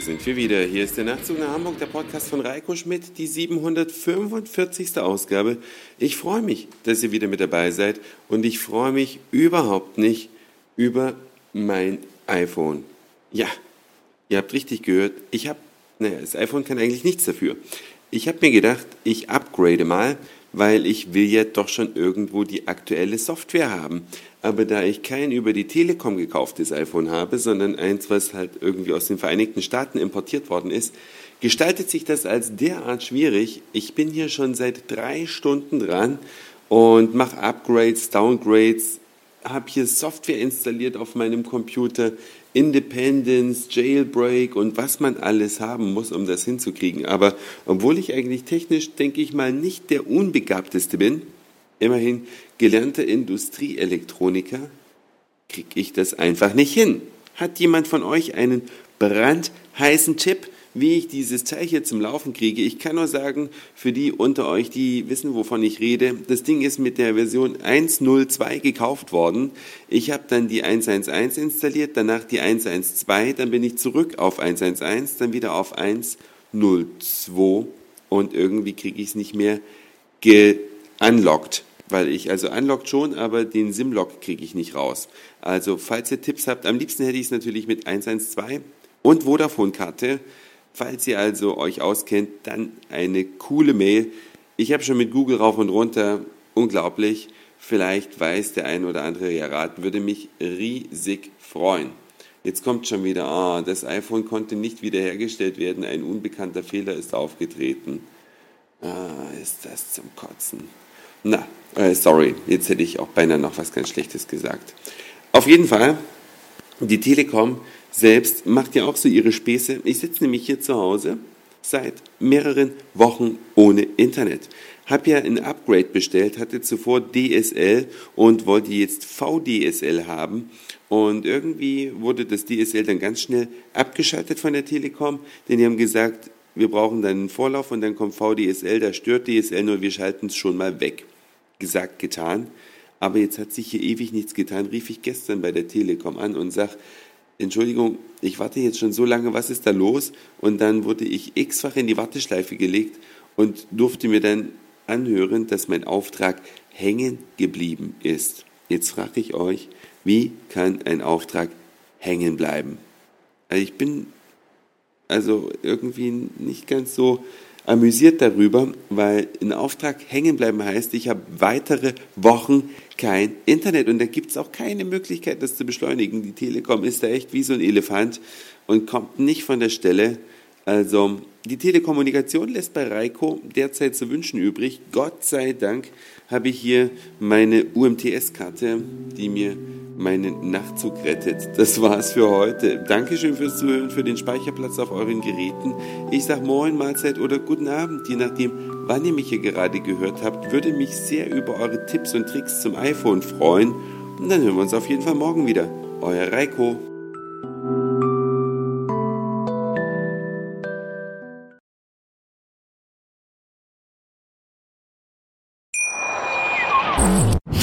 sind wir wieder. Hier ist der Nachtzug nach Hamburg, der Podcast von Reiko Schmidt, die 745. Ausgabe. Ich freue mich, dass ihr wieder mit dabei seid und ich freue mich überhaupt nicht über mein iPhone. Ja, ihr habt richtig gehört. Ich habe, naja, das iPhone kann eigentlich nichts dafür. Ich habe mir gedacht, ich upgrade mal, weil ich will ja doch schon irgendwo die aktuelle Software haben. Aber da ich kein über die Telekom gekauftes iPhone habe, sondern eins, was halt irgendwie aus den Vereinigten Staaten importiert worden ist, gestaltet sich das als derart schwierig. Ich bin hier schon seit drei Stunden dran und mache Upgrades, Downgrades, habe hier Software installiert auf meinem Computer, Independence, Jailbreak und was man alles haben muss, um das hinzukriegen. Aber obwohl ich eigentlich technisch, denke ich mal, nicht der unbegabteste bin, immerhin gelernter Industrieelektroniker, kriege ich das einfach nicht hin. Hat jemand von euch einen brandheißen Tipp, wie ich dieses Teil hier zum Laufen kriege? Ich kann nur sagen, für die unter euch, die wissen, wovon ich rede, das Ding ist mit der Version 1.02 gekauft worden. Ich habe dann die 1.1.1 installiert, danach die 1.1.2, dann bin ich zurück auf 1.1.1, dann wieder auf 1.02 und irgendwie kriege ich es nicht mehr geunlockt weil ich, also unlockt schon, aber den SIM-Lock kriege ich nicht raus. Also, falls ihr Tipps habt, am liebsten hätte ich es natürlich mit 112 und Vodafone-Karte. Falls ihr also euch auskennt, dann eine coole Mail. Ich habe schon mit Google rauf und runter, unglaublich. Vielleicht weiß der ein oder andere ja raten, würde mich riesig freuen. Jetzt kommt schon wieder, ah, das iPhone konnte nicht wiederhergestellt werden, ein unbekannter Fehler ist aufgetreten. Ah, ist das zum Kotzen. Na, äh, sorry, jetzt hätte ich auch beinahe noch was ganz Schlechtes gesagt. Auf jeden Fall, die Telekom selbst macht ja auch so ihre Späße. Ich sitze nämlich hier zu Hause seit mehreren Wochen ohne Internet. Hab ja ein Upgrade bestellt, hatte zuvor DSL und wollte jetzt VDSL haben. Und irgendwie wurde das DSL dann ganz schnell abgeschaltet von der Telekom, denn die haben gesagt, wir brauchen dann einen Vorlauf und dann kommt VDSL, da stört DSL nur, wir schalten es schon mal weg gesagt, getan. Aber jetzt hat sich hier ewig nichts getan, rief ich gestern bei der Telekom an und sag, Entschuldigung, ich warte jetzt schon so lange, was ist da los? Und dann wurde ich x-fach in die Warteschleife gelegt und durfte mir dann anhören, dass mein Auftrag hängen geblieben ist. Jetzt frage ich euch, wie kann ein Auftrag hängen bleiben? Also ich bin also irgendwie nicht ganz so amüsiert darüber, weil ein Auftrag hängen bleiben heißt, ich habe weitere Wochen kein Internet und da gibt es auch keine Möglichkeit, das zu beschleunigen. Die Telekom ist da echt wie so ein Elefant und kommt nicht von der Stelle. Also die Telekommunikation lässt bei Reiko derzeit zu wünschen übrig. Gott sei Dank habe ich hier meine UMTS-Karte, die mir meinen Nachtzug rettet. Das war's für heute. Dankeschön fürs Zuhören, für den Speicherplatz auf euren Geräten. Ich sag Moin, Mahlzeit oder Guten Abend, je nachdem, wann ihr mich hier gerade gehört habt. Würde mich sehr über eure Tipps und Tricks zum iPhone freuen. Und dann hören wir uns auf jeden Fall morgen wieder. Euer Reiko.